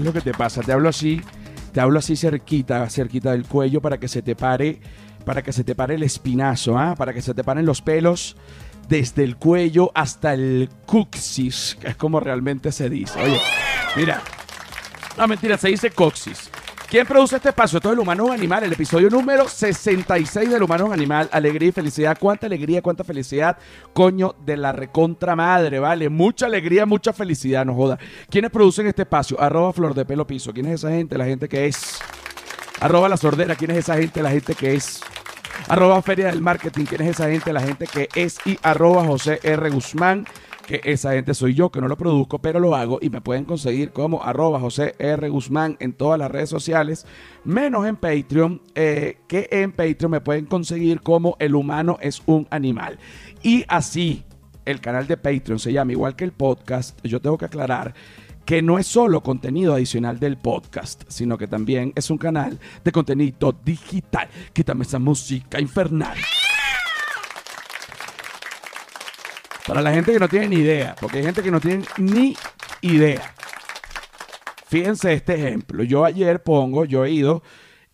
es lo que te pasa. Te hablo así, te hablo así cerquita, cerquita del cuello para que se te pare, para que se te pare el espinazo, ¿ah? Para que se te paren los pelos desde el cuello hasta el coxis, que es como realmente se dice. Oye, mira. No, mentira, se dice coxis. ¿ Quién produce este espacio? Todo el humano es animal. El episodio número 66 del humano es animal. Alegría y felicidad. Cuánta alegría, cuánta felicidad. Coño de la recontra madre, ¿vale? Mucha alegría, mucha felicidad, no joda. ¿Quiénes producen este espacio? Arroba Flor de Pelo Piso. ¿Quién es esa gente? La gente que es. Arroba La Sordera. ¿Quién es esa gente? La gente que es. Arroba Feria del Marketing. ¿Quién es esa gente? La gente que es. Y arroba José R. Guzmán que esa gente soy yo, que no lo produzco, pero lo hago y me pueden conseguir como arroba José R. Guzmán en todas las redes sociales, menos en Patreon, eh, que en Patreon me pueden conseguir como El humano es un animal. Y así, el canal de Patreon se llama igual que el podcast, yo tengo que aclarar que no es solo contenido adicional del podcast, sino que también es un canal de contenido digital. Quítame esa música infernal. Para la gente que no tiene ni idea, porque hay gente que no tiene ni idea. Fíjense este ejemplo. Yo ayer pongo, yo he ido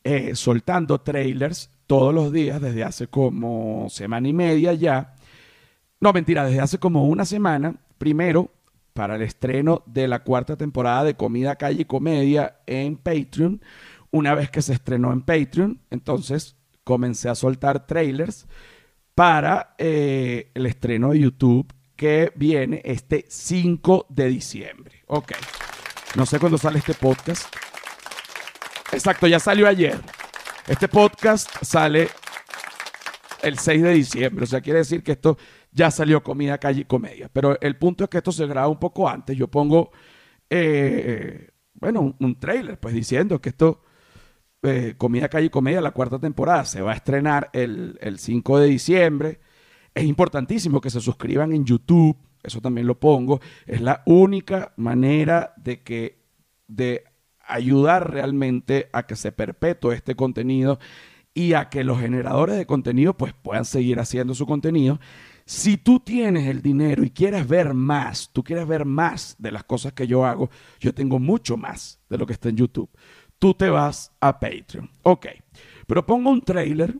eh, soltando trailers todos los días desde hace como semana y media ya. No, mentira, desde hace como una semana. Primero, para el estreno de la cuarta temporada de Comida, Calle y Comedia en Patreon. Una vez que se estrenó en Patreon, entonces comencé a soltar trailers para eh, el estreno de YouTube que viene este 5 de diciembre. Ok. No sé cuándo sale este podcast. Exacto, ya salió ayer. Este podcast sale el 6 de diciembre. O sea, quiere decir que esto ya salió comida, calle y comedia. Pero el punto es que esto se graba un poco antes. Yo pongo, eh, bueno, un, un, trailer, pues diciendo que esto eh, Comida Calle y Comedia, la cuarta temporada, se va a estrenar el, 5 de diciembre. Es importantísimo que se suscriban en YouTube, eso también lo pongo. Es la única manera de que, de ayudar realmente a que se perpetúe este contenido y a que los generadores de contenido pues puedan seguir haciendo su contenido. Si tú tienes el dinero y quieres ver más, tú quieres ver más de las cosas que yo hago, yo tengo mucho más de lo que está en YouTube tú te vas a Patreon. Ok, pero pongo un trailer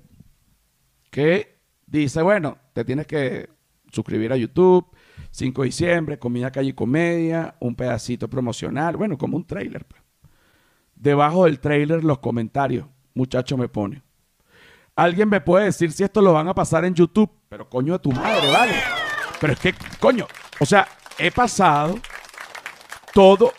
que dice, bueno, te tienes que suscribir a YouTube, 5 de diciembre, comida calle y comedia, un pedacito promocional, bueno, como un trailer. Pues. Debajo del trailer los comentarios, muchacho me pone. Alguien me puede decir si esto lo van a pasar en YouTube, pero coño de tu madre, ¿vale? Pero es que, coño, o sea, he pasado todo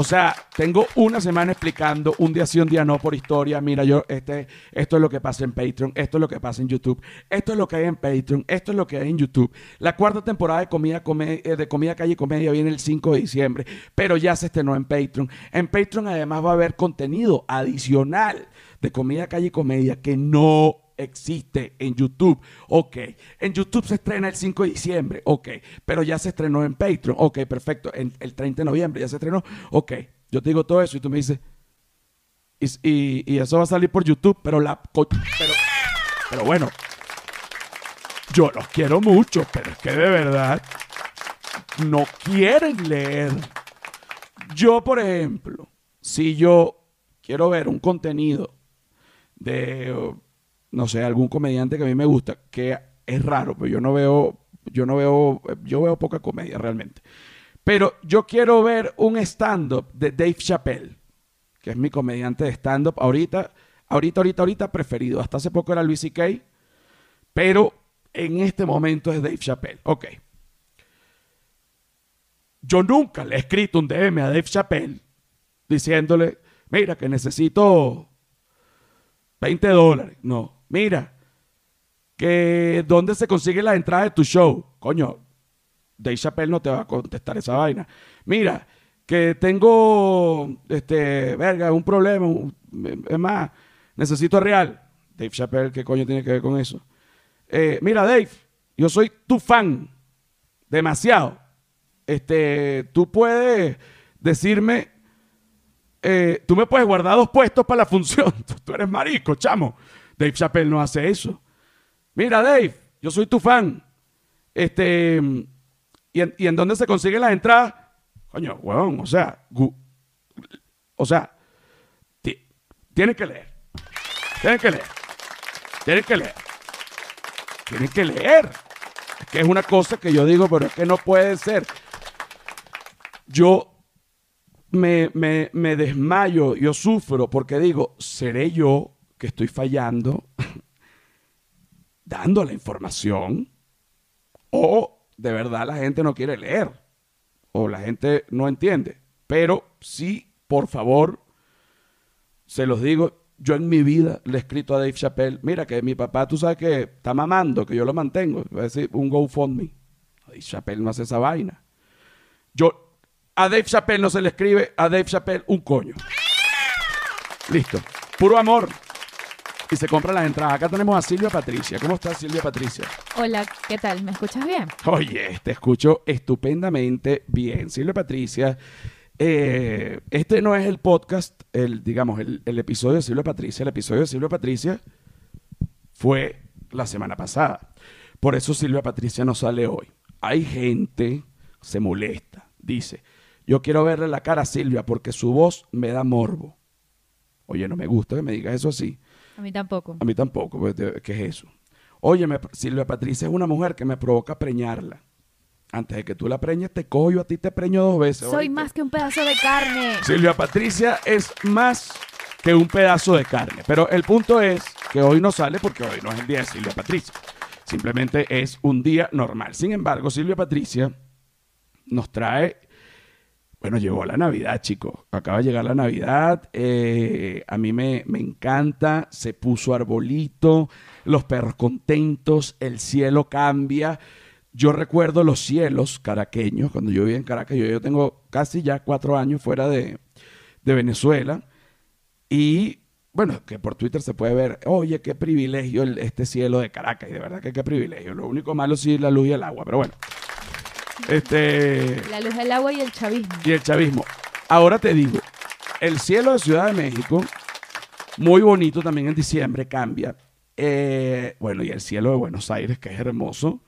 o sea, tengo una semana explicando un día sí, un día no por historia. Mira, yo, este, esto es lo que pasa en Patreon, esto es lo que pasa en YouTube, esto es lo que hay en Patreon, esto es lo que hay en YouTube. La cuarta temporada de Comida, eh, de Comida Calle y Comedia viene el 5 de diciembre, pero ya se estrenó en Patreon. En Patreon además va a haber contenido adicional de Comida Calle y Comedia que no existe en YouTube. Ok. En YouTube se estrena el 5 de diciembre. Ok. Pero ya se estrenó en Patreon. Ok, perfecto. El 30 de noviembre ya se estrenó. Ok. Yo te digo todo eso y tú me dices. Y, eso va a salir por YouTube, pero la. Pero, pero bueno. Yo los quiero mucho, pero es que de verdad no quieren leer. Yo, por ejemplo, si yo quiero ver un contenido de no sé, algún comediante que a mí me gusta, que es raro, pero yo no veo, yo no veo, yo veo poca comedia realmente. Pero yo quiero ver un stand-up de Dave Chappelle, que es mi comediante de stand-up ahorita, ahorita, ahorita, ahorita preferido. Hasta hace poco era Luis C.K., pero en este momento es Dave Chappelle. Ok. Yo nunca le he escrito un DM a Dave Chappelle diciéndole, mira que necesito 20 dólares. No, Mira, que dónde se consigue la entrada de tu show. Coño, Dave Chappelle no te va a contestar esa vaina. Mira, que tengo, este, verga, un problema. es más, necesito real. Dave Chappelle, ¿qué coño tiene que ver con eso? Eh, mira, Dave, yo soy tu fan. Demasiado. Este, tú puedes decirme, eh, tú me puedes guardar dos puestos para la función. tú eres marico, chamo. Dave Chappelle no hace eso. Mira, Dave, yo soy tu fan. Este, ¿y en, dónde se consiguen las entradas? Coño, huevón, o sea, O sea, tienen que leer. Tienen que leer. Tienen que leer. Tienen que leer. Es que es una cosa que yo digo, pero es que no puede ser. Yo me, me, me desmayo, yo sufro porque digo, ¿seré yo que estoy fallando dando la información? ¿O de verdad la gente no quiere leer? ¿O la gente no entiende? Pero sí, por favor, se los digo, yo en mi vida le he escrito a Dave Chappelle, mira que mi papá, tú sabes que está mamando, que yo lo mantengo, va a decir un GoFundMe. Dave Chappelle no hace esa vaina. Yo, a Dave Chappelle no se le escribe, a Dave Chappelle un coño. Listo. Puro amor. Y se compra las entradas. Acá tenemos a Silvia Patricia. ¿Cómo estás, Silvia Patricia? Hola, ¿qué tal? ¿Me escuchas bien? Oye, te escucho estupendamente bien. Silvia Patricia eh, este no es el podcast, el, digamos, el, episodio de Silvia Patricia. El episodio de Silvia Patricia fue la semana pasada. Por eso Silvia Patricia no sale hoy. Hay gente, se molesta, dice, yo quiero verle la cara a Silvia porque su voz me da morbo. Oye, no me gusta que me digas eso así. A mí tampoco. A mí tampoco, pues, ¿qué es eso? Oye, Silvia Patricia es una mujer que me provoca preñarla. Antes de que tú la preñes, te cojo yo a ti te preño dos veces. Soy más que un pedazo de carne. Silvia Patricia es más que un pedazo de carne. Pero el punto es que hoy no sale porque hoy no es el día de Silvia Patricia. Simplemente es un día normal. Sin embargo, Silvia Patricia nos trae. Bueno, llegó la Navidad, chicos. Acaba de llegar la Navidad. Eh, a mí me, me encanta. Se puso arbolito. Los perros contentos. El cielo cambia. Yo recuerdo los cielos caraqueños, cuando yo vivía en Caracas, yo, tengo casi ya cuatro años fuera de, Venezuela, y bueno, que por Twitter se puede ver, oye, qué privilegio este cielo de Caracas, y de verdad que qué privilegio. Lo único malo sí es la luz y el agua, pero bueno. Este, la luz, el agua y el chavismo. Y el chavismo. Ahora te digo, el cielo de Ciudad de México, muy bonito también en diciembre, cambia. Eh, bueno, y el cielo de Buenos Aires, que es hermoso,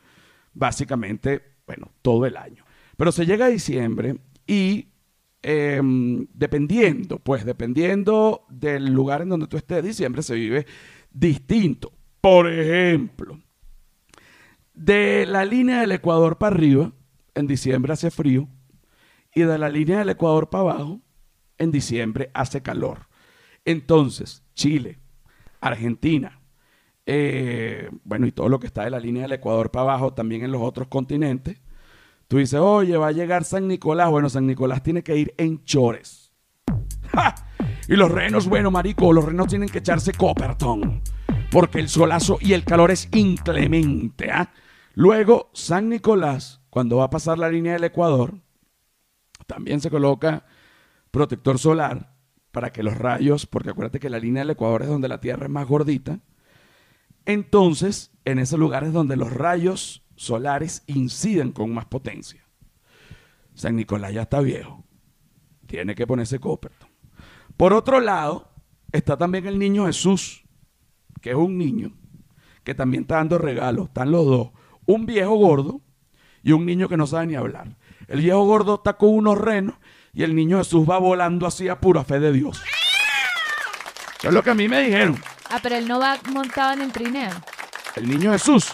básicamente, bueno, todo el año. Pero se llega a diciembre y em, dependiendo, pues dependiendo del lugar en donde tú estés, diciembre se vive distinto. Por ejemplo, de la línea del Ecuador para arriba, en diciembre hace frío, y de la línea del Ecuador para abajo, en diciembre hace calor. Entonces, Chile, Argentina, eh, bueno, y todo lo que está de la línea del Ecuador para abajo, también en los otros continentes, tú dices, oye, va a llegar San Nicolás. Bueno, San Nicolás tiene que ir en chores. Y los renos, bueno, marico, los renos tienen que echarse Copperton, porque el solazo y el calor es inclemente. ¿ah? Luego, San Nicolás, cuando va a pasar la línea del Ecuador, también se coloca protector solar para que los rayos, porque acuérdate que la línea del Ecuador es donde la Tierra es más gordita, entonces, en esos lugares donde los rayos solares inciden con más potencia. San Nicolás ya está viejo. Tiene que ponerse Copperton. Por otro lado, está también el niño Jesús, que es un niño que también está dando regalos. Están los dos. Un viejo gordo y un niño que no sabe ni hablar. El viejo gordo está con unos renos y el niño Jesús va volando así a pura fe de Dios. Eso es lo que a mí me dijeron. Ah, pero él no va montado en el trineo. El niño Jesús.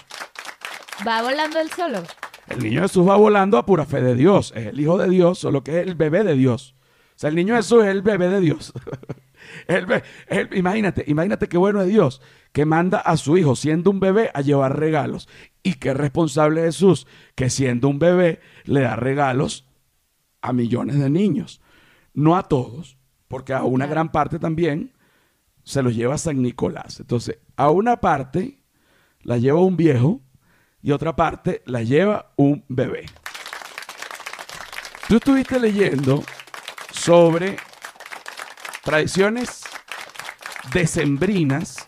¿Va volando él solo? El niño Jesús va volando a pura fe de Dios. Es el hijo de Dios, solo que es el bebé de Dios. O sea, el niño Jesús es el bebé de Dios. imagínate, imagínate qué bueno es Dios que manda a su hijo siendo un bebé a llevar regalos. Y qué responsable Jesús que siendo un bebé le da regalos a millones de niños. No a todos, porque a una gran parte también se los lleva San Nicolás. Entonces, a una parte la lleva un viejo y otra parte la lleva un bebé. Tú estuviste leyendo sobre tradiciones decembrinas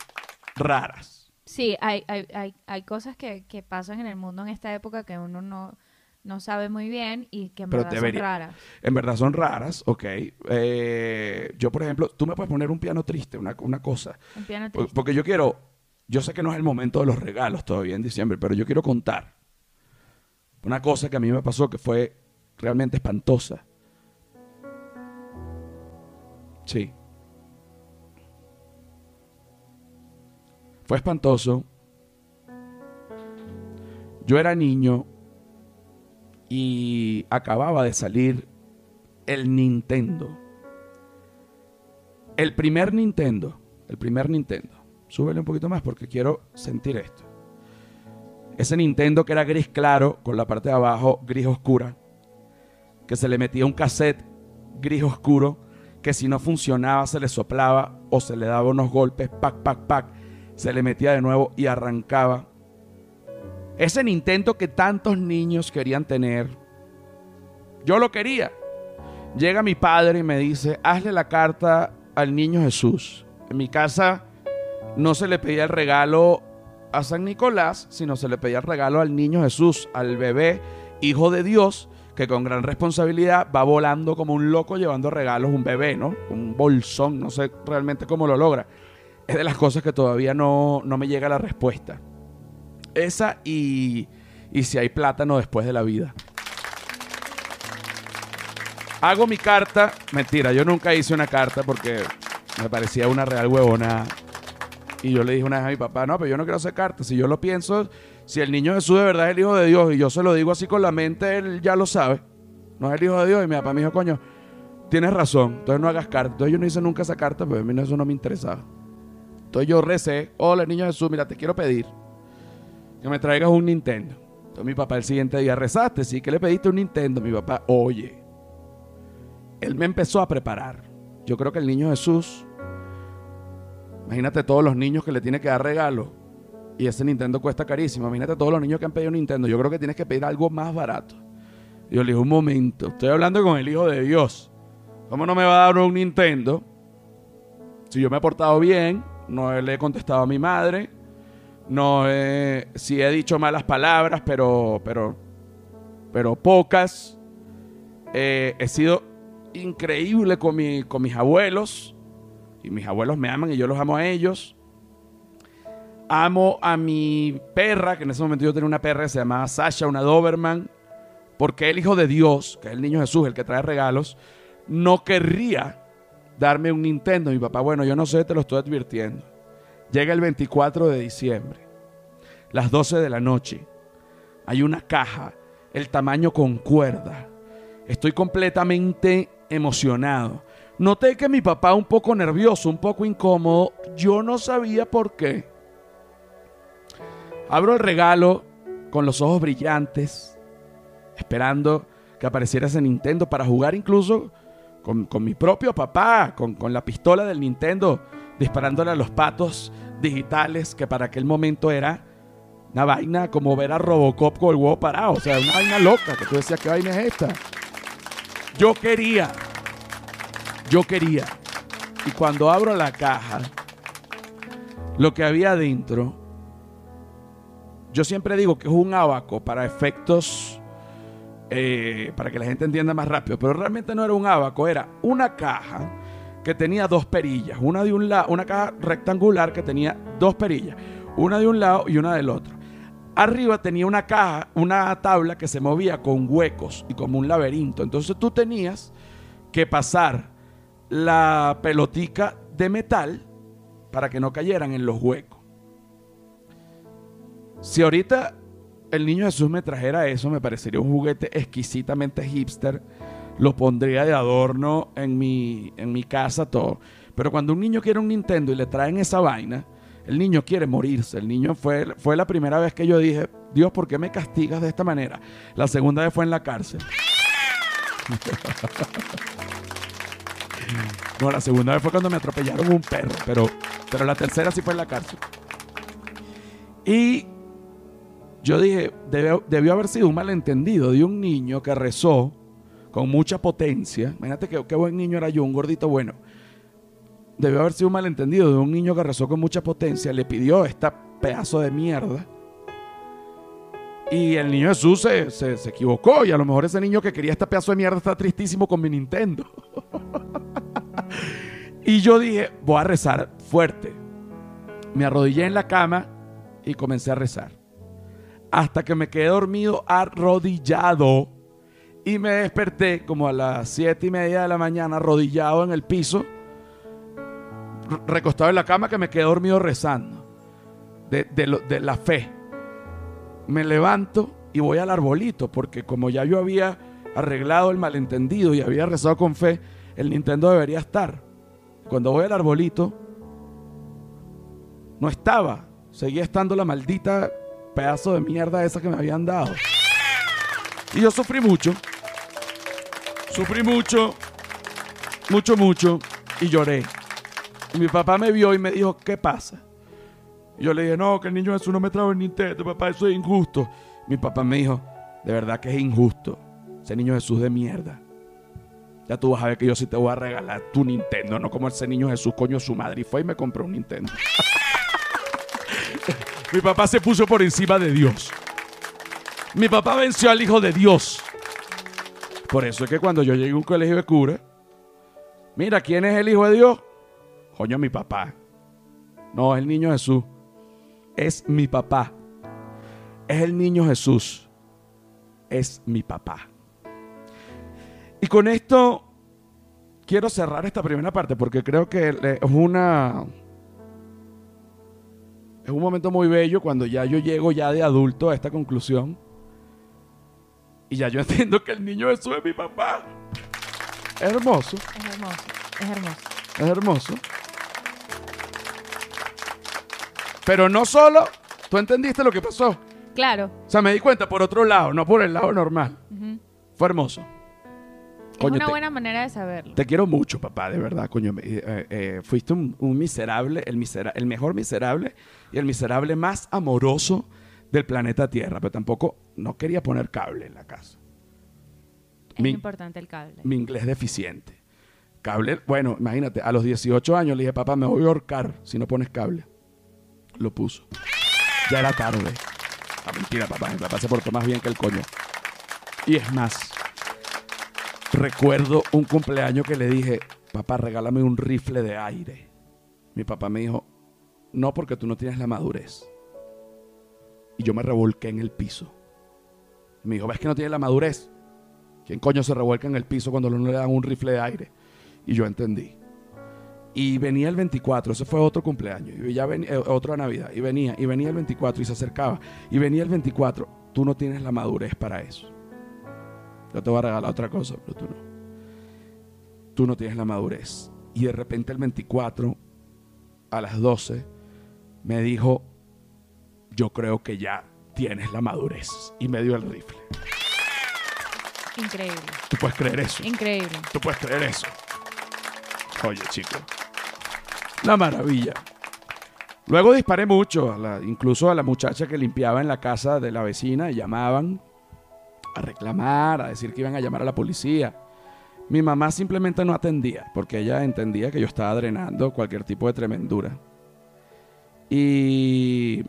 raras. Sí, hay, hay, hay, cosas que, que pasan en el mundo en esta época que uno no, no sabe muy bien y que en verdad son raras. En verdad son raras, ok. Eh, yo, por ejemplo, tú me puedes poner un piano triste, una, una cosa. Un piano triste. Porque yo quiero, yo sé que no es el momento de los regalos todavía en diciembre, pero yo quiero contar una cosa que a mí me pasó que fue realmente espantosa. Sí. Fue espantoso. Yo era niño y acababa de salir el Nintendo. El primer Nintendo. El primer Nintendo. Súbele un poquito más porque quiero sentir esto. Ese Nintendo que era gris claro, con la parte de abajo gris oscura, que se le metía un cassette gris oscuro, que si no funcionaba se le soplaba o se le daba unos golpes, pac, pac, pac, se le metía de nuevo y arrancaba. Ese Nintendo que tantos niños querían tener, yo lo quería. Llega mi padre y me dice, hazle la carta al niño Jesús. En mi casa no se le pedía el regalo a San Nicolás, sino se le pedía el regalo al niño Jesús, al bebé, hijo de Dios, que con gran responsabilidad va volando como un loco llevando regalos, un bebé, ¿no? Un bolsón, no sé realmente cómo lo logra. Es de las cosas que todavía no, no me llega la respuesta. Esa y, y si hay plátano después de la vida. Hago mi carta. Mentira, yo nunca hice una carta porque me parecía una real huevona. Y yo le dije una vez a mi papá, no, pero yo no quiero hacer cartas. Si yo lo pienso, si el niño Jesús de verdad es el Hijo de Dios y yo se lo digo así con la mente, él ya lo sabe. No es el Hijo de Dios. Y mi papá me dijo, coño, tienes razón. Entonces no hagas cartas. Entonces yo no hice nunca esa carta, pero a mí eso no me interesaba. Entonces yo recé, hola niño Jesús, mira, te quiero pedir que me traigas un Nintendo. Entonces mi papá el siguiente día rezaste, sí, que le pediste un Nintendo. Mi papá, oye, él me empezó a preparar. Yo creo que el niño Jesús, imagínate todos los niños que le tiene que dar regalo y ese Nintendo cuesta carísimo. Imagínate todos los niños que han pedido Nintendo. Yo creo que tienes que pedir algo más barato. Y yo le dije, un momento, estoy hablando con el Hijo de Dios. ¿Cómo no me va a dar un Nintendo? Si yo me he portado bien, no le he contestado a mi madre, no he, sí he dicho malas palabras, pero, pero, pero pocas. Eh, he sido increíble con, mi, con mis abuelos, mis abuelos me aman y yo los amo a ellos. Amo a mi perra, que en ese momento yo tenía una perra que se llamaba Sasha, una Doberman, porque el Hijo de Dios, que es el niño Jesús, el que trae regalos, no querría darme un Nintendo. Mi papá, bueno, yo no sé, te lo estoy advirtiendo. Llega el 24 de diciembre, las 12 de la noche. Hay una caja, el tamaño con cuerda. Estoy completamente emocionado. Noté que mi papá un poco nervioso, un poco incómodo. Yo no sabía por qué. Abro el regalo con los ojos brillantes, esperando que apareciera ese Nintendo para jugar incluso con, mi propio papá, con, con, la pistola del Nintendo, disparándole a los patos digitales, que para aquel momento era una vaina como ver a Robocop con el huevo parado, o sea, una vaina loca, que tú decías, ¿qué vaina es esta? Yo quería, yo quería. Y cuando abro la caja, lo que había adentro yo siempre digo que es un abaco para efectos, eh, para que la gente entienda más rápido, pero realmente no era un abaco, era una caja que tenía dos perillas, una de un lado, una caja rectangular que tenía dos perillas, una de un lado y una del otro. Arriba tenía una caja, una tabla que se movía con huecos y como un laberinto. Entonces tú tenías que pasar la pelotica de metal para que no cayeran en los huecos. Si ahorita el niño Jesús me trajera eso, me parecería un juguete exquisitamente hipster. Lo pondría de adorno en mi, en mi casa, todo. Pero cuando un niño quiere un Nintendo y le traen esa vaina, el niño quiere morirse. El niño fue, fue la primera vez que yo dije, Dios, ¿por qué me castigas de esta manera? La segunda vez fue en la cárcel. no, la segunda vez fue cuando me atropellaron un perro, pero, pero la tercera sí fue en la cárcel. Y yo dije, debió, haber sido un malentendido de un niño que rezó con mucha potencia. Imagínate que, qué buen niño era yo, un gordito bueno. Debió haber sido un malentendido de un niño que rezó con mucha potencia, le pidió esta pedazo de mierda. Y el niño Jesús se, se, equivocó. Y a lo mejor ese niño que quería este pedazo de mierda está tristísimo con mi Nintendo. Y yo dije, voy a rezar fuerte. Me arrodillé en la cama y comencé a rezar hasta que me quedé dormido arrodillado y me desperté como a las siete y media de la mañana arrodillado en el piso recostado en la cama que me quedé dormido rezando. De, de la fe. Me levanto y voy al arbolito, porque como ya yo había arreglado el malentendido y había rezado con fe, el Nintendo debería estar. Cuando voy al arbolito, no estaba. Seguía estando la maldita pedazo de mierda esa que me habían dado. Y yo sufrí mucho. Sufrí mucho. Mucho, mucho. Y lloré. Y mi papá me vio y me dijo, ¿qué pasa? Y yo le dije, no, que el niño Jesús no me trajo el Nintendo, papá, eso es injusto. Mi papá me dijo, de verdad que es injusto. Ese niño Jesús de mierda. Ya tú vas a ver que yo sí te voy a regalar tu Nintendo, no como ese niño Jesús, coño, su madre. Y fue y me compró un Nintendo. Mi papá se puso por encima de Dios. Mi papá venció al Hijo de Dios. Por eso es que cuando yo llegué a un colegio de cura, mira, ¿quién es el Hijo de Dios? Coño, mi papá. No, es el niño Jesús. Es mi papá. Es el niño Jesús. Es mi papá. Y con esto quiero cerrar esta primera parte porque creo que es una es un momento muy bello cuando ya yo llego ya de adulto a esta conclusión. Y ya yo entiendo que el niño Jesús es mi papá. Es hermoso. Es hermoso. Es hermoso. Es hermoso. Pero no solo, tú entendiste lo que pasó. Claro. O sea, me di cuenta por otro lado, no por el lado normal. Fue hermoso es una buena manera de saberlo. Te quiero mucho, papá, de verdad, coño. Eh, eh, fuiste un, miserable, el, el mejor miserable y el miserable más amoroso del planeta Tierra. Pero tampoco, no quería poner cable en la casa. Es importante el cable. Mi inglés deficiente. Cable, bueno, imagínate, a los 18 años le dije, papá, me voy a ahorcar si no pones cable. Lo puso. Ya era tarde. Ah, mentira, papá. Mi papá se portó más bien que el coño. Y es más, Recuerdo un cumpleaños que le dije, papá, regálame un rifle de aire. Mi papá me dijo, no porque tú no tienes la madurez. Y yo me revolqué en el piso. me dijo, ¿ves que no tienes la madurez? ¿Quién coño se revuelca en el piso cuando no le dan un rifle de aire? Y yo entendí. Y venía el 24, ese fue otro cumpleaños, y ya venía, eh, otra Navidad, y venía, y venía el 24 y se acercaba, y venía el 24, tú no tienes la madurez para eso. Yo te voy a regalar otra cosa, pero tú no. Tú no tienes la madurez. Y de repente el 24, a las 12, me dijo, yo creo que ya tienes la madurez. Y me dio el rifle. Increíble. ¿Tú puedes creer eso? Increíble. ¿Tú puedes creer eso? Oye, chico. La maravilla. Luego disparé mucho, incluso a la muchacha que limpiaba en la casa de la vecina, llamaban a reclamar, a decir que iban a llamar a la policía. Mi mamá simplemente no atendía, porque ella entendía que yo estaba drenando cualquier tipo de tremendura. Y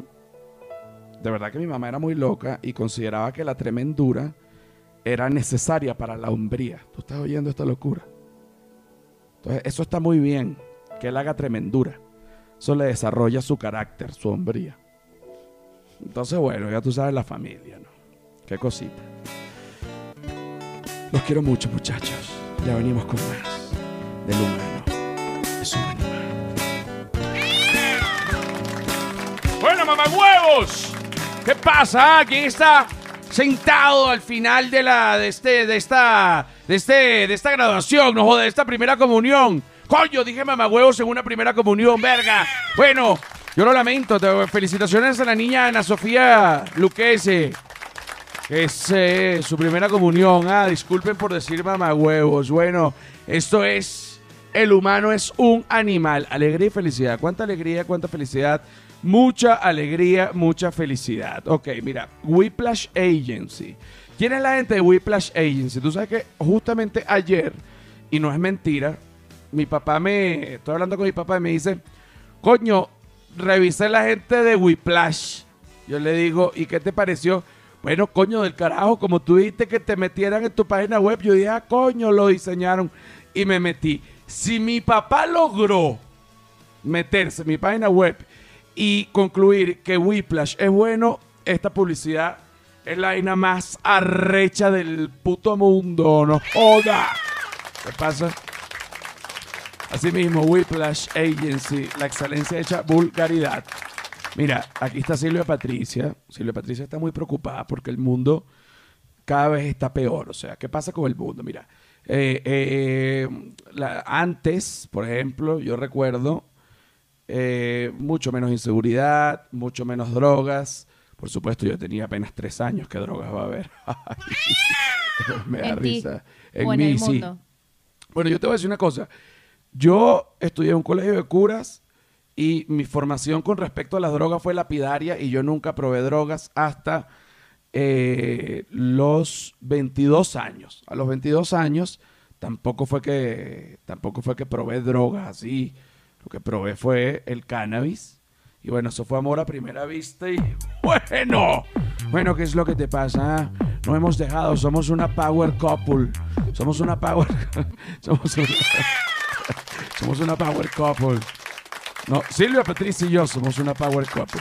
de verdad que mi mamá era muy loca y consideraba que la tremendura era necesaria para la hombría. ¿Tú estás oyendo esta locura? Entonces, eso está muy bien, que él haga tremendura. Eso le desarrolla su carácter, su hombría. Entonces, bueno, ya tú sabes la familia, ¿no? Qué cosita. Los quiero mucho, muchachos. Ya venimos con más del humano. Es un animal. Bueno, huevos. ¿Qué pasa? ¿Quién está sentado al final de la de este de esta de este de esta graduación, no de esta primera comunión? Coño, dije huevos en una primera comunión, verga. Bueno, yo lo lamento. Felicitaciones a la niña Ana Sofía Luquese. Es eh, su primera comunión. Ah, disculpen por decir huevos. Bueno, esto es. El humano es un animal. Alegría y felicidad. ¿Cuánta alegría, cuánta felicidad? Mucha alegría, mucha felicidad. Ok, mira, Whiplash Agency. ¿Quién es la gente de Whiplash Agency? Tú sabes que justamente ayer, y no es mentira, mi papá me. Estoy hablando con mi papá y me dice: Coño, revisé la gente de Whiplash. Yo le digo, ¿y qué te pareció? Bueno, coño del carajo, como tú dijiste que te metieran en tu página web, yo dije, ah, coño, lo diseñaron y me metí. Si mi papá logró meterse en mi página web y concluir que Whiplash es bueno, esta publicidad es la vaina más arrecha del puto mundo, no joda. ¿Qué pasa? Asimismo, Whiplash Agency, la excelencia hecha vulgaridad. Mira, aquí está Silvia Patricia. Silvia Patricia está muy preocupada porque el mundo cada vez está peor. O sea, ¿qué pasa con el mundo? Mira, eh, eh, antes, por ejemplo, yo recuerdo eh, mucho menos inseguridad, mucho menos drogas. Por supuesto, yo tenía apenas tres años. ¿Qué drogas va a haber? Me da risa. En, mí, sí. Bueno, yo te voy a decir una cosa. Yo estudié en un colegio de curas y mi formación con respecto a las drogas fue lapidaria y yo nunca probé drogas hasta eh, los 22 años. A los 22 años tampoco fue que tampoco fue que probé drogas así. Lo que probé fue el cannabis. Y bueno, eso fue amor a primera vista y bueno, bueno, ¿qué es lo que te pasa? No hemos dejado, somos una power couple. Somos una power somos somos una power couple. No, Silvia Patricia y yo somos una power couple.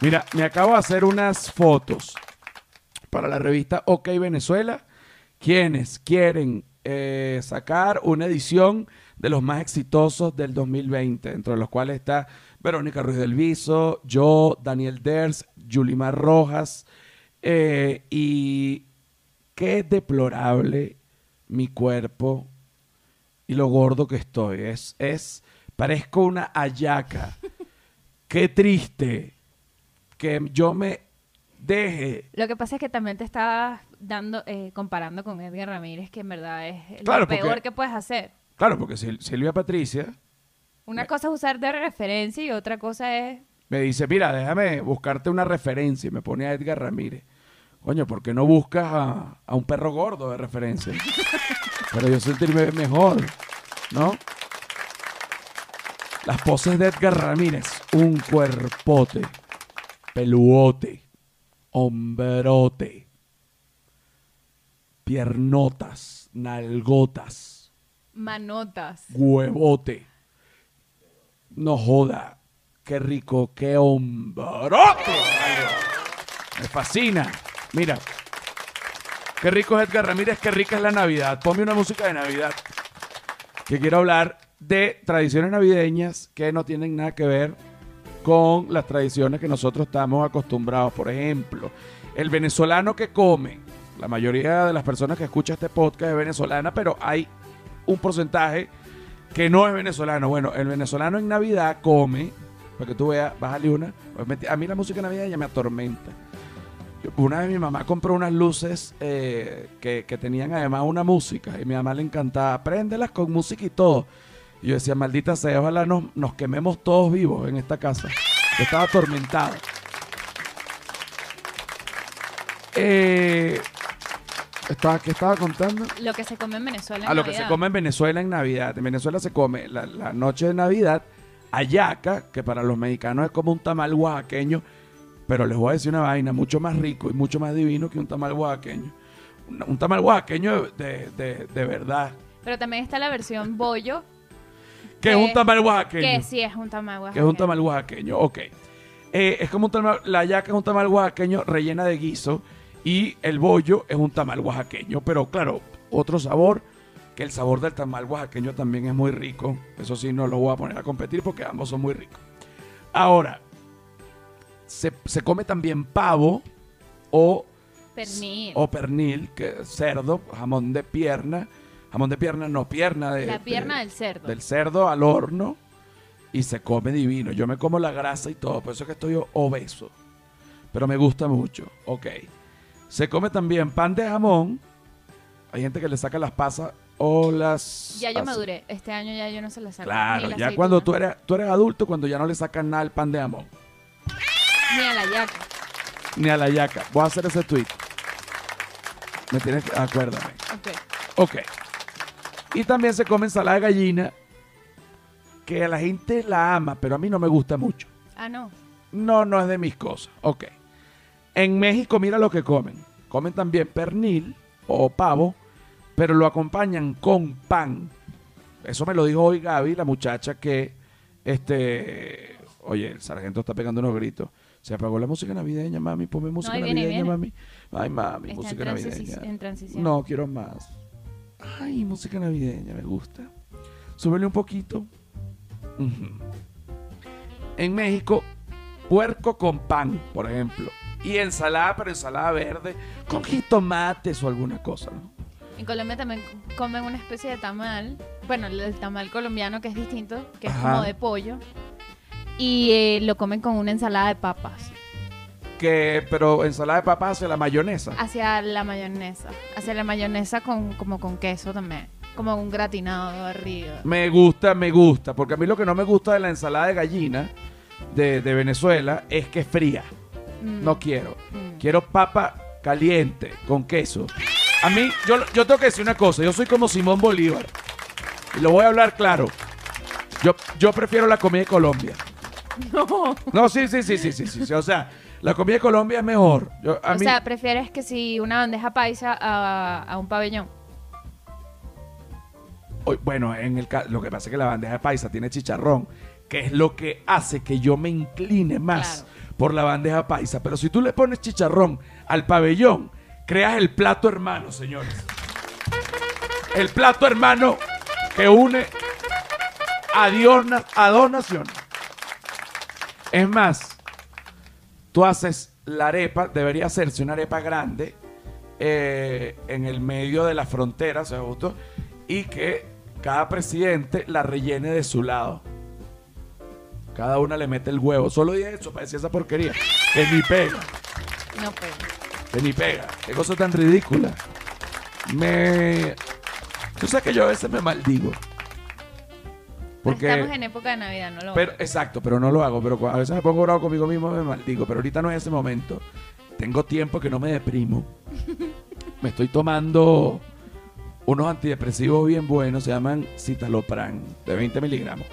Mira, me acabo de hacer unas fotos para la revista OK Venezuela. Quienes quieren eh, sacar una edición de los más exitosos del 2020, entre los cuales está Verónica Ruiz del Viso, yo, Daniel Ders, Yulimar Rojas, eh, y qué deplorable mi cuerpo y lo gordo que estoy. Es, es, parezco una ayaca. qué triste que yo me deje. Lo que pasa es que también te estabas dando, eh, comparando con Edgar Ramírez, que en verdad es lo peor que puedes hacer. Claro, porque Silvia Patricia. Una cosa es usar de referencia y otra cosa es. Me dice, mira, déjame buscarte una referencia. Y me pone a Edgar Ramírez. Coño, ¿por qué no buscas a, a un perro gordo de referencia? Para yo sentirme mejor, ¿no? Las poses de Edgar Ramírez. Un cuerpote. Peluote. Hombrote. Piernotas. Nalgotas Manotas. Huevote. No joda. Qué rico, qué hombrote. Me fascina. Mira. Qué rico es Edgar Ramírez, qué rica es la Navidad. Ponme una música de Navidad. Que quiero hablar de tradiciones navideñas que no tienen nada que ver con las tradiciones que nosotros estamos acostumbrados. Por ejemplo, el venezolano que come. La mayoría de las personas que escuchan este podcast es venezolana, pero hay un porcentaje que no es venezolano. Bueno, el venezolano en Navidad come, para que tú veas, bájale una. Pues a mí la música de Navidad ya me atormenta. Una vez mi mamá compró unas luces eh, que, tenían además una música y mi mamá le encantaba, préndelas con música y todo. Y yo decía, maldita sea, ojalá nos, nos quememos todos vivos en esta casa. Yo estaba atormentado. Eh, estaba, ¿Qué estaba contando? Lo que se come en Venezuela en A lo que se come en Venezuela en Navidad. En Venezuela se come la, noche de Navidad ayaca, que para los mexicanos es como un tamal oaxaqueño, pero les voy a decir una vaina mucho más rico y mucho más divino que un tamal oaxaqueño. Un, tamal oaxaqueño de, de, verdad. Pero también está la versión bollo. Que, es un tamal oaxaqueño. Que sí es un tamal oaxaqueño. Que es un tamal oaxaqueño, ok. Eh, es como un tamal, la ayaca es un tamal oaxaqueño rellena de guiso y el bollo es un tamal oaxaqueño, pero claro, otro sabor, que el sabor del tamal oaxaqueño también es muy rico. Eso sí, no lo voy a poner a competir porque ambos son muy ricos. Ahora, se, come también pavo o pernil. o pernil, que es cerdo, jamón de pierna, jamón de pierna no pierna de la pierna del cerdo. Del cerdo al horno y se come divino. Yo me como la grasa y todo, por eso es que estoy obeso. Pero me gusta mucho. Ok. Se come también pan de jamón. Hay gente que le saca las pasas o las... Ya yo maduré. Este año ya yo no se las saco. Claro, ya cuando tú eres, tú eres adulto, cuando ya no le sacan nada al pan de jamón. Ni a la yaca. Ni a la yaca. Voy a hacer ese tweet. Me tienes que... Acuérdame. Ok. Ok. Y también se come ensalada de gallina, que a la gente la ama, pero a mí no me gusta mucho. Ah, no. No, no es de mis cosas. Ok. En México, mira lo que comen. Comen también pernil o pavo, pero lo acompañan con pan. Eso me lo dijo hoy Gaby, la muchacha que, este, oye, el sargento está pegando unos gritos. Se apagó la música navideña, mami. Ponme música navideña, mami. Ay, mami, música navideña. En transición. No, quiero más. Ay, música navideña, me gusta. súbele un poquito. En México, puerco con pan, por ejemplo. Y ensalada, pero ensalada verde, con jitomates o alguna cosa, ¿no? En Colombia también comen una especie de tamal. Bueno, el tamal colombiano que es distinto, que es como de pollo. Y eh, lo comen con una ensalada de papas. Que, pero ensalada de papas hacia la mayonesa. Hacia la mayonesa. Hacia la mayonesa con, como con queso también. Como un gratinado arriba. Me gusta, me gusta. Porque a mí lo que no me gusta de la ensalada de gallina de, Venezuela es que es fría. Mm. No quiero. Mm. Quiero papa caliente con queso. A mí, yo, yo tengo que decir una cosa. Yo soy como Simón Bolívar. Y lo voy a hablar claro. Yo, yo prefiero la comida de Colombia. No. No, sí, sí, sí, sí, sí, sí. O sea, la comida de Colombia es mejor. o sea, prefieres que si una bandeja paisa a, un pabellón. Bueno, en el lo que pasa es que la bandeja paisa tiene chicharrón, que es lo que hace que yo me incline más por la bandeja paisa. Pero si tú le pones chicharrón al pabellón, creas el plato hermano, señores. El plato hermano que une a, Dios, a dos naciones. Es más, tú haces la arepa, debería hacerse una arepa grande eh, en el medio de la frontera, ¿se gustó? Y que cada presidente la rellene de su lado. Cada una le mete el huevo. Solo dije eso para decir esa porquería. Que ni pega. No pega. Que ni pega. Qué cosa tan ridícula. Me. Tú sabes que yo a veces me maldigo. Porque, Estamos en época de Navidad, no lo pero, Exacto, pero no lo hago. Pero a veces me pongo bravo conmigo mismo me maldigo. Pero ahorita no es ese momento. Tengo tiempo que no me deprimo. me estoy tomando unos antidepresivos bien buenos. Se llaman citalopran, de 20 miligramos.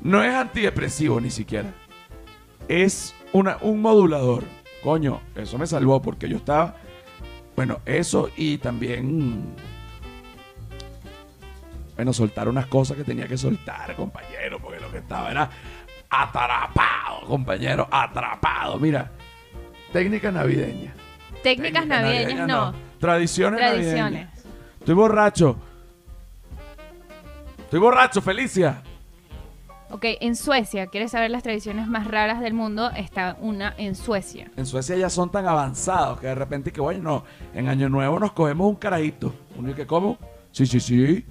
No es antidepresivo ni siquiera. Es una, un modulador. Coño, eso me salvó porque yo estaba... Bueno, eso y también bueno, soltar unas cosas que tenía que soltar, compañero, porque lo que estaba era atrapado, compañero, atrapado. Mira, técnica navideña. Técnicas navideñas, no. Tradiciones, Tradiciones. Estoy borracho. Estoy borracho, Felicia. Ok, en Suecia, ¿quieres saber las tradiciones más raras del mundo? Está una en Suecia. En Suecia ya son tan avanzados que de repente que, bueno, no, en Año Nuevo nos cogemos un carajito. ¿Un que cómo? Sí, sí, sí.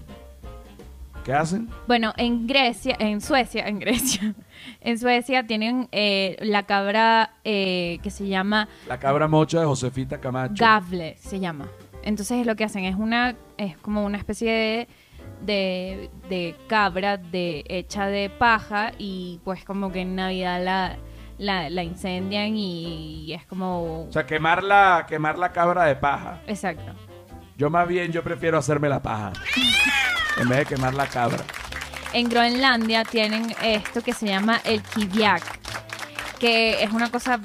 ¿Qué hacen? Bueno, en Grecia, en Suecia, en Grecia, en Suecia tienen eh, la cabra eh, que se llama... La cabra mocha de Josefita Camacho. Gavle se llama. Entonces lo que hacen es una, es como una especie de, de, cabra de, hecha de paja y pues como que en Navidad la... La, incendian y, es como... O sea, quemar la, quemar la cabra de paja. Exacto. Yo más bien, yo prefiero hacerme la paja. en vez de quemar la cabra. En Groenlandia tienen esto que se llama el kiviak, que es una cosa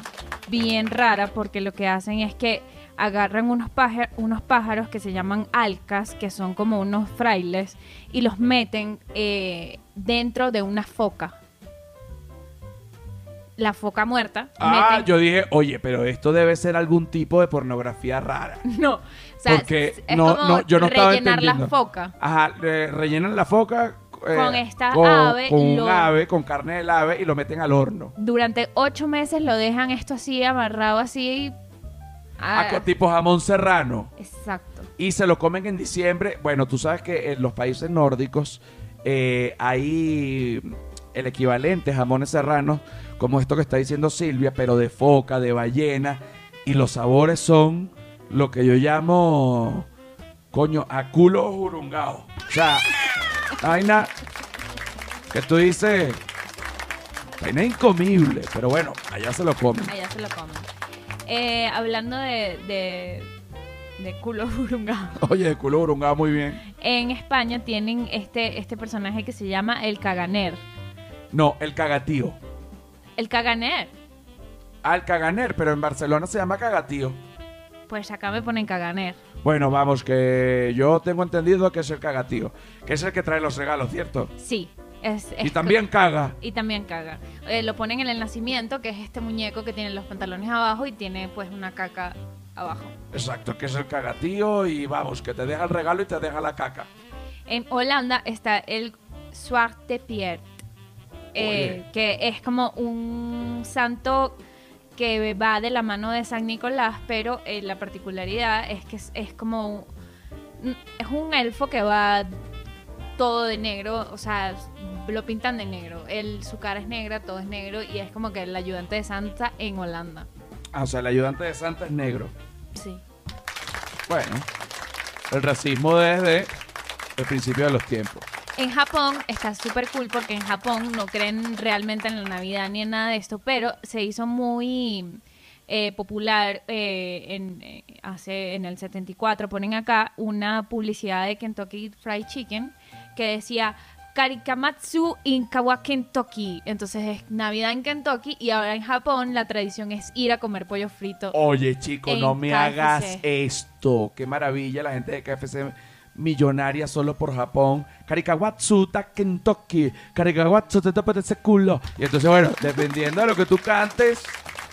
bien rara porque lo que hacen es que agarran unos, pájaros, unos pájaros que se llaman alcas, que son como unos frailes, y los meten eh, dentro de una foca. La foca muerta. Ah, yo dije, oye, pero esto debe ser algún tipo de pornografía rara. No, porque no, no, yo no estaba rellenar la foca. Ajá, rellenan la foca eh, con esta ave. Con un ave, con carne del ave y lo meten al horno. Durante ocho meses lo dejan esto así, amarrado así. A, tipo jamón serrano. Exacto. Y se lo comen en diciembre. Bueno, tú sabes que en los países nórdicos eh, hay el equivalente jamones serranos, como esto que está diciendo Silvia, pero de foca, de ballena. Y los sabores son lo que yo llamo, coño, a culo jurungao. O sea, vaina que tú dices, vaina incomible, pero bueno, allá se lo comen. Allá se lo comen. Eh, hablando de, de, de culo jurungao. Oye, de culo jurungao, muy bien. En España tienen este, este personaje que se llama el caganer. No, el cagatío. El caganer. Ah, el caganer, pero en Barcelona se llama cagatío. Pues acá me ponen caganer. Bueno, vamos, que yo tengo entendido que es el cagatío, que es el que trae los regalos, ¿cierto? Sí. Es, y también caga. Y también caga. Eh, lo ponen en el nacimiento, que es este muñeco que tiene los pantalones abajo y tiene pues una caca abajo. Exacto, que es el cagatío y vamos, que te deja el regalo y te deja la caca. En Holanda está el Suarte Pierre, eh, que es como un santo que va de la mano de San Nicolás, pero eh, la particularidad es que es, es como un, es un elfo que va todo de negro, o sea, lo pintan de negro. Él, su cara es negra, todo es negro y es como que el ayudante de Santa en Holanda. Ah, o sea, el ayudante de Santa es negro. Sí. Bueno, el racismo desde el principio de los tiempos. En Japón está súper cool porque en Japón no creen realmente en la Navidad ni en nada de esto, pero se hizo muy eh, popular eh, en, eh, hace, en el 74. Ponen acá una publicidad de Kentucky Fried Chicken que decía Karikamatsu in Kawa Kentucky. Entonces es Navidad en Kentucky y ahora en Japón la tradición es ir a comer pollo frito. Oye, chico, no me KFC. hagas esto. Qué maravilla la gente de KFC millonaria solo por Japón. Karikawatsu ta Kentucky. Karikawatsu te tapa ese culo. Y entonces, bueno, dependiendo de lo que tú cantes,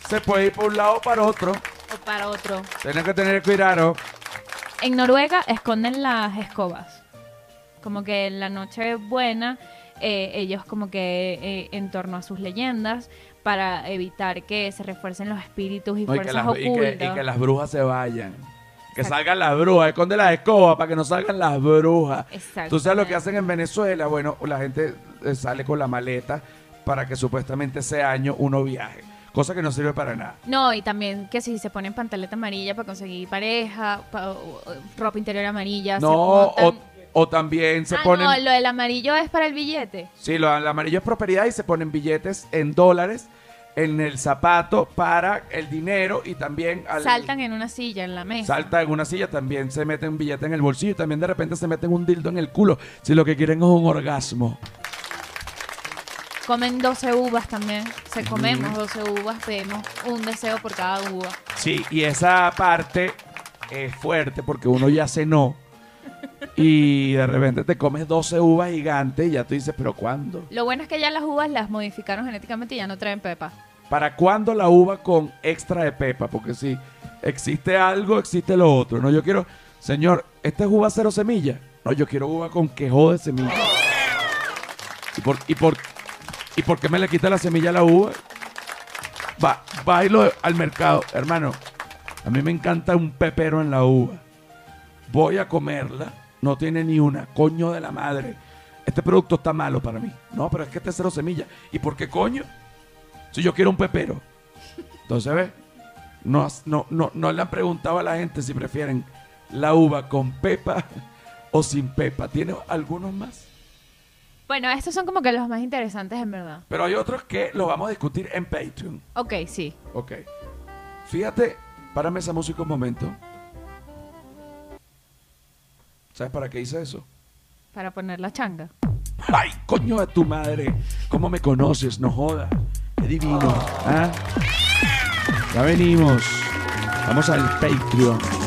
se puede ir por un lado o para otro. O para otro. Tienes que tener cuidado. En Noruega esconden las escobas. Como que en la noche buena, eh, ellos como que eh, en torno a sus leyendas, para evitar que se refuercen los espíritus y No, y, que fuerzas las, y que- ocultas. y que las brujas se vayan. Que salgan las brujas, esconde las escobas para que no salgan las brujas. Exacto. ¿Tú sabes lo que hacen en Venezuela? Bueno, la gente eh, sale con la maleta para que supuestamente ese año uno viaje. Cosa que no sirve para nada. No, y también que si se ponen pantaleta amarilla para conseguir pareja, pa- o- o ropa interior amarilla, No, o, montan- o también se Ah, ponen... no, lo del amarillo es para el billete. Sí, lo, el amarillo es prosperidad y se ponen billetes en dólares en el zapato para el dinero y también... al- Saltan en una silla, en la mesa. Salta en una silla, también se meten un billete en el bolsillo y también de repente se meten un dildo en el culo si lo que quieren es un orgasmo. Comen 12 uvas también. Se comemos 12 uvas, pedimos un deseo por cada uva. Sí, y esa parte es fuerte porque uno ya cenó y de repente te comes 12 uvas gigantes y ya tú dices, pero ¿cuándo? Lo bueno es que ya las uvas las modificaron genéticamente y ya no traen pepa. ¿Para cuándo la uva con extra de pepa? Porque si existe algo, existe lo otro. No, yo quiero, señor, ¿esta es uva cero semilla? No, yo quiero uva con quejo de semilla. ¿Y por, y por, ¿y por qué me le quita la semilla a la uva? Va, va y lo- al mercado. Hermano, a mí me encanta un pepero en la uva. Voy a comerla. No tiene ni una. Coño de la madre. Este producto está malo para mí. No, pero es que este es cero semilla. ¿Y por qué coño? Si yo quiero un pepero. Entonces, ¿ves? No, no, no, no le han preguntado a la gente si prefieren la uva con pepa o sin pepa. ¿Tiene algunos más? Bueno, estos son como que los más interesantes en verdad. Pero hay otros que los vamos a discutir en Patreon. Ok, sí. Ok. Fíjate, párame esa música un momento. ¿Sabes para qué hice eso? Para poner la changa. ¡Ay, coño de tu madre! ¿Cómo me conoces? No joda. ¡Qué divino! ¿ah? Ya venimos. Vamos al Patreon.